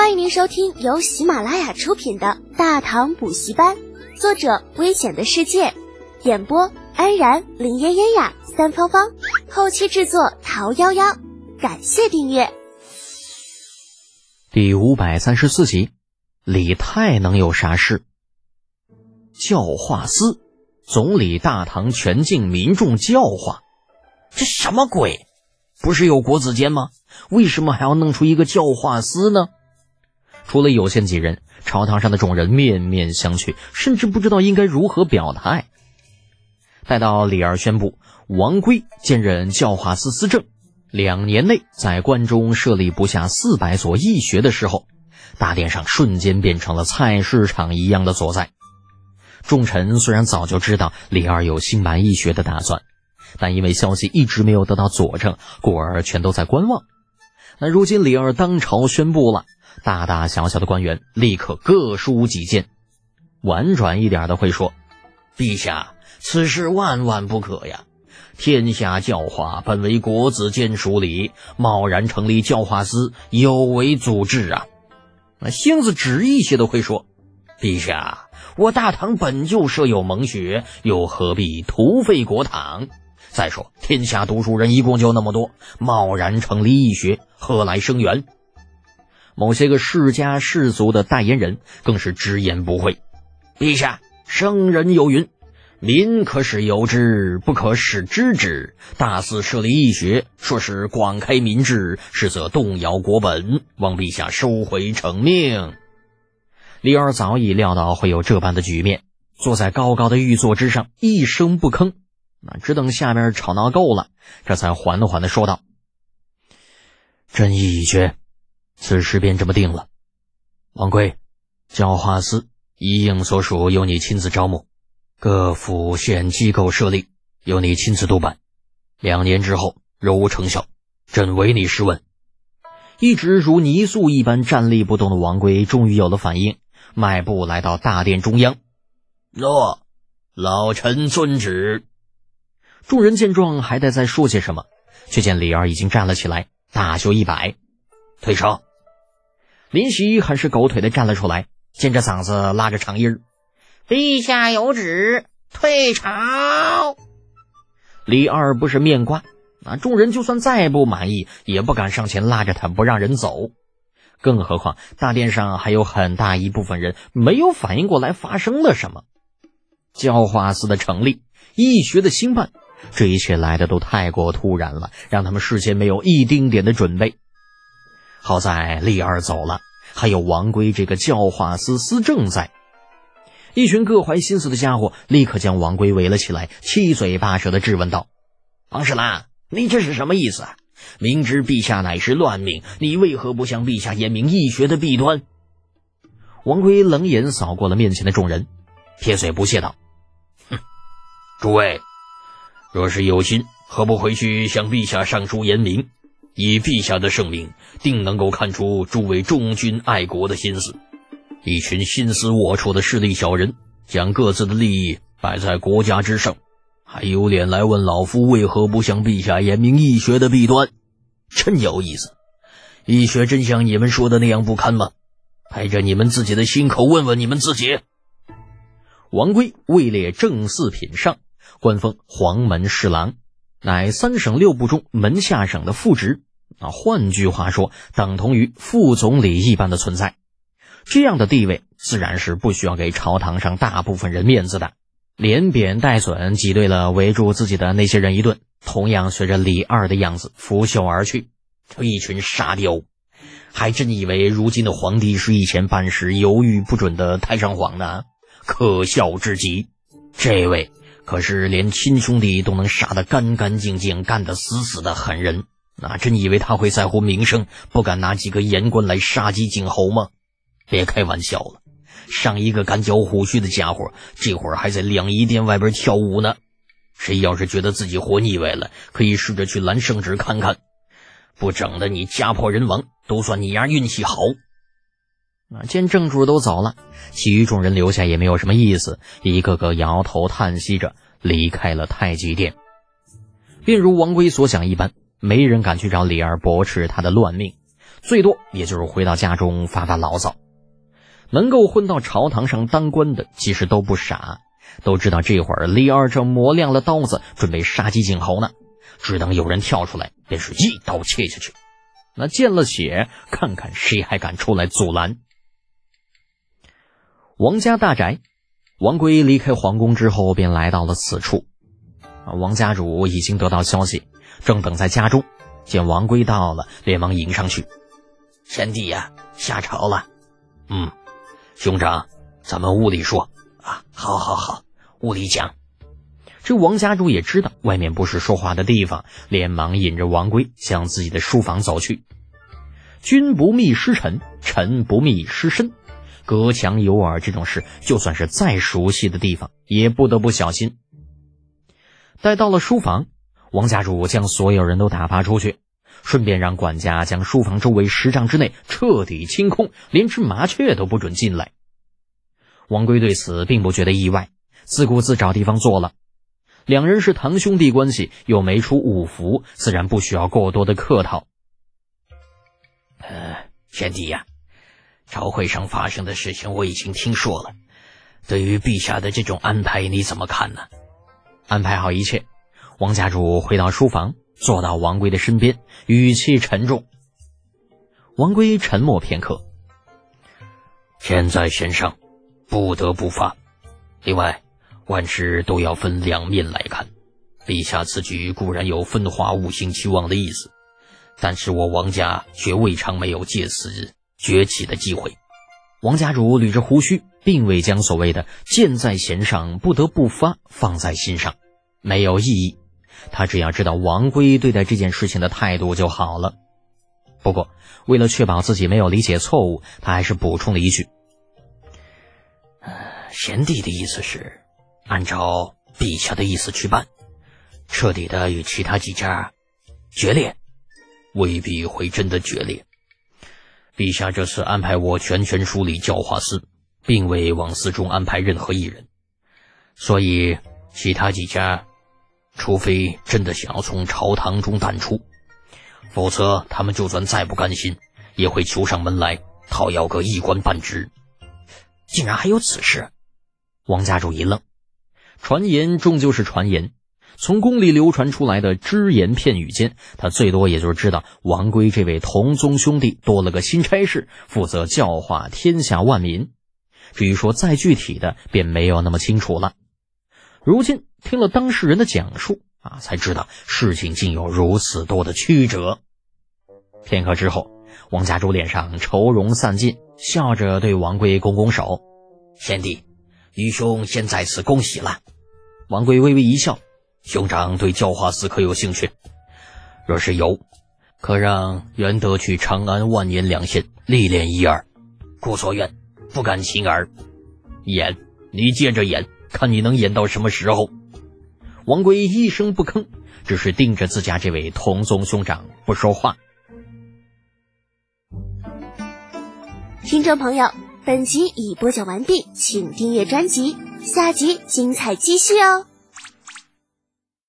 欢迎您收听由喜马拉雅出品的《大唐补习班》，作者：危险的世界，演播：安然、林嫣嫣呀、三芳芳，后期制作：桃夭夭。感谢订阅。第五百三十四集，李泰能有啥事？教化司，总理大唐全境民众教化，这什么鬼？不是有国子监吗？为什么还要弄出一个教化司呢？除了有限几人，朝堂上的众人面面相觑，甚至不知道应该如何表态。待到李二宣布王圭兼任教化司司政，两年内在关中设立不下四百所义学的时候，大殿上瞬间变成了菜市场一样的所在。众臣虽然早就知道李二有兴办义学的打算，但因为消息一直没有得到佐证，故而全都在观望。那如今李二当朝宣布了。大大小小的官员立刻各抒己见，婉转一点的会说：“陛下，此事万万不可呀！天下教化本为国子监属理，贸然成立教化司，有违祖制啊！”那性子直一些的会说：“陛下，我大唐本就设有蒙学，又何必徒费国帑？再说天下读书人一共就那么多，贸然成立义学，何来生源？”某些个世家世族的代言人更是直言不讳：“陛下，圣人有云，民可使由之，不可使知之。大肆设立义学，说是广开民智，实则动摇国本，望陛下收回成命。”李二早已料到会有这般的局面，坐在高高的玉座之上，一声不吭。那只等下面吵闹够了，这才缓缓的说道：“朕意已决。”此事便这么定了，王贵，教化司一应所属由你亲自招募，各府县机构设立由你亲自督办。两年之后若无成效，朕唯你是问。一直如泥塑一般站立不动的王贵终于有了反应，迈步来到大殿中央。诺，老臣遵旨。众人见状，还待再说些什么，却见李二已经站了起来，大袖一摆，退朝。林夕很是狗腿的站了出来，尖着嗓子拉着长音儿：“陛下有旨，退朝。”李二不是面瓜，那众人就算再不满意，也不敢上前拉着他不让人走。更何况大殿上还有很大一部分人没有反应过来发生了什么。教化司的成立，义学的兴办，这一切来的都太过突然了，让他们事先没有一丁点的准备。好在李二走了，还有王圭这个教化司司政在。一群各怀心思的家伙立刻将王圭围了起来，七嘴八舌的质问道：“王世兰，你这是什么意思啊？明知陛下乃是乱命，你为何不向陛下言明义学的弊端？”王圭冷眼扫过了面前的众人，撇嘴不屑道：“哼，诸位，若是有心，何不回去向陛下上书言明？”以陛下的圣明，定能够看出诸位忠君爱国的心思。一群心思龌龊的势利小人，将各自的利益摆在国家之上，还有脸来问老夫为何不向陛下言明义学的弊端？真有意思！义学真像你们说的那样不堪吗？拍着你们自己的心口问问你们自己。王圭位列正四品上，官封黄门侍郎。乃三省六部中门下省的副职，啊，换句话说，等同于副总理一般的存在。这样的地位，自然是不需要给朝堂上大部分人面子的。连贬带损挤兑了围住自己的那些人一顿，同样随着李二的样子拂袖而去。这一群沙雕，还真以为如今的皇帝是以前办事犹豫不准的太上皇呢？可笑至极！这位。可是连亲兄弟都能杀得干干净净、干得死死的狠人，那真以为他会在乎名声，不敢拿几个言官来杀鸡儆猴吗？别开玩笑了，上一个敢嚼虎须的家伙，这会儿还在两仪殿外边跳舞呢。谁要是觉得自己活腻歪了，可以试着去拦圣旨看看，不整的你家破人亡，都算你丫运气好。啊！见正主都走了，其余众人留下也没有什么意思，一个个摇头叹息着离开了太极殿。便如王圭所想一般，没人敢去找李二驳斥他的乱命，最多也就是回到家中发发牢骚。能够混到朝堂上当官的，其实都不傻，都知道这会儿李二正磨亮了刀子，准备杀鸡儆猴呢。只等有人跳出来，便是一刀切下去。那见了血，看看谁还敢出来阻拦。王家大宅，王贵离开皇宫之后，便来到了此处。王家主已经得到消息，正等在家中，见王贵到了，连忙迎上去：“贤弟呀，下朝了。”“嗯。”兄长，咱们屋里说啊，好，好，好，屋里讲。这王家主也知道外面不是说话的地方，连忙引着王贵向自己的书房走去。君不密失臣，臣不密失身，隔墙有耳这种事，就算是再熟悉的地方，也不得不小心。待到了书房，王家主将所有人都打发出去。顺便让管家将书房周围十丈之内彻底清空，连只麻雀都不准进来。王圭对此并不觉得意外，自顾自找地方坐了。两人是堂兄弟关系，又没出五福，自然不需要过多的客套。呃，贤弟呀，朝会上发生的事情我已经听说了，对于陛下的这种安排你怎么看呢？安排好一切，王家主回到书房。坐到王贵的身边，语气沉重。王贵沉默片刻。箭在弦上，不得不发。另外，万事都要分两面来看。陛下此举固然有分化五行期望的意思，但是我王家却未尝没有借此崛起的机会。王家主捋着胡须，并未将所谓的“箭在弦上，不得不发”放在心上，没有意义。他只要知道王贵对待这件事情的态度就好了。不过，为了确保自己没有理解错误，他还是补充了一句：“贤弟的意思是，按照陛下的意思去办，彻底的与其他几家决裂，未必会真的决裂。陛下这次安排我全权梳理教化司，并未往司中安排任何一人，所以其他几家。”除非真的想要从朝堂中淡出，否则他们就算再不甘心，也会求上门来讨要个一官半职。竟然还有此事！王家主一愣。传言终究是传言，从宫里流传出来的只言片语间，他最多也就是知道王圭这位同宗兄弟多了个新差事，负责教化天下万民。至于说再具体的，便没有那么清楚了。如今听了当事人的讲述啊，才知道事情竟有如此多的曲折。片刻之后，王家主脸上愁容散尽，笑着对王贵拱拱手：“贤弟，愚兄先在此恭喜了。”王贵微微一笑：“兄长对教化司可有兴趣？若是有，可让元德去长安万年两县历练一二。故所愿，不敢轻耳。演，你接着演。”看你能演到什么时候？王贵一声不吭，只是盯着自家这位同宗兄长不说话。听众朋友，本集已播讲完毕，请订阅专辑，下集精彩继续哦。